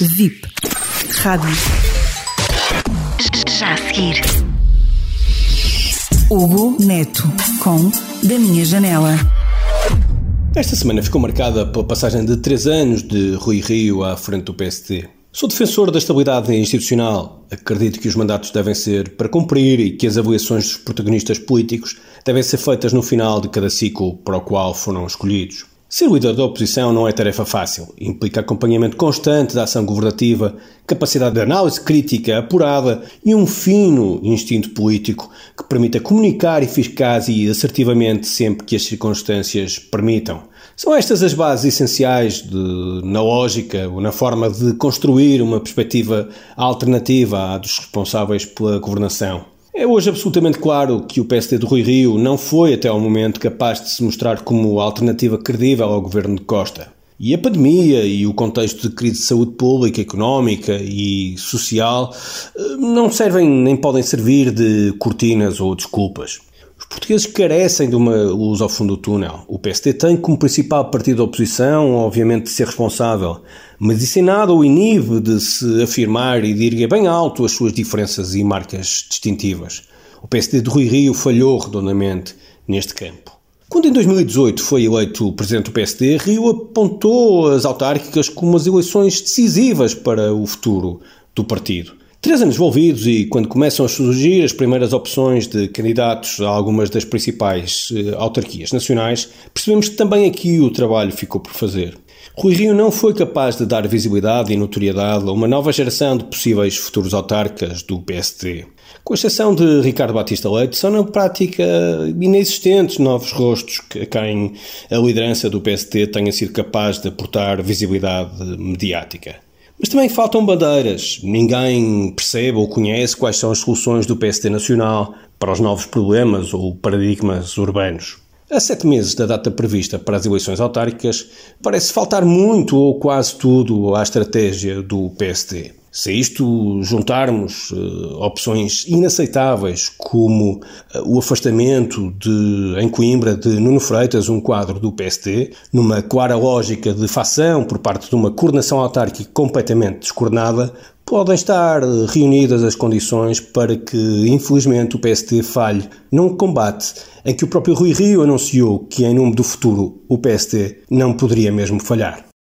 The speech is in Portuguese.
VIP. Rádio. Já a seguir. Hugo Neto com Da Minha Janela. Esta semana ficou marcada pela passagem de três anos de Rui Rio à frente do PSD. Sou defensor da estabilidade institucional. Acredito que os mandatos devem ser para cumprir e que as avaliações dos protagonistas políticos devem ser feitas no final de cada ciclo para o qual foram escolhidos. Ser líder da oposição não é tarefa fácil. Implica acompanhamento constante da ação governativa, capacidade de análise crítica apurada e um fino instinto político que permita comunicar eficaz e assertivamente sempre que as circunstâncias permitam. São estas as bases essenciais de, na lógica ou na forma de construir uma perspectiva alternativa à dos responsáveis pela governação. É hoje absolutamente claro que o PSD de Rui Rio não foi até ao momento capaz de se mostrar como alternativa credível ao governo de Costa. E a pandemia e o contexto de crise de saúde pública, económica e social eh, não servem nem podem servir de cortinas ou desculpas. Os portugueses carecem de uma luz ao fundo do túnel. O PSD tem como principal partido da oposição, obviamente, de ser responsável, mas isso em nada o inibe de se afirmar e de erguer bem alto as suas diferenças e marcas distintivas. O PSD de Rui Rio falhou redondamente neste campo. Quando em 2018 foi eleito presidente do PSD, Rio apontou as autárquicas como as eleições decisivas para o futuro do partido. Três anos envolvidos e quando começam a surgir as primeiras opções de candidatos a algumas das principais eh, autarquias nacionais, percebemos que também aqui o trabalho ficou por fazer. Rui Rio não foi capaz de dar visibilidade e notoriedade a uma nova geração de possíveis futuros autarcas do PSD. Com exceção de Ricardo Batista Leite, são na prática inexistentes novos rostos a quem a liderança do PSD tenha sido capaz de aportar visibilidade mediática. Mas também faltam bandeiras. Ninguém percebe ou conhece quais são as soluções do PSD Nacional para os novos problemas ou paradigmas urbanos. A sete meses da data prevista para as eleições autárquicas, parece faltar muito ou quase tudo à estratégia do PSD. Se isto juntarmos uh, opções inaceitáveis, como uh, o afastamento de, em Coimbra de Nuno Freitas, um quadro do PSD, numa clara lógica de facção por parte de uma coordenação autárquica completamente descoordenada, podem estar reunidas as condições para que, infelizmente, o PSD falhe num combate em que o próprio Rui Rio anunciou que, em nome do futuro, o PSD não poderia mesmo falhar.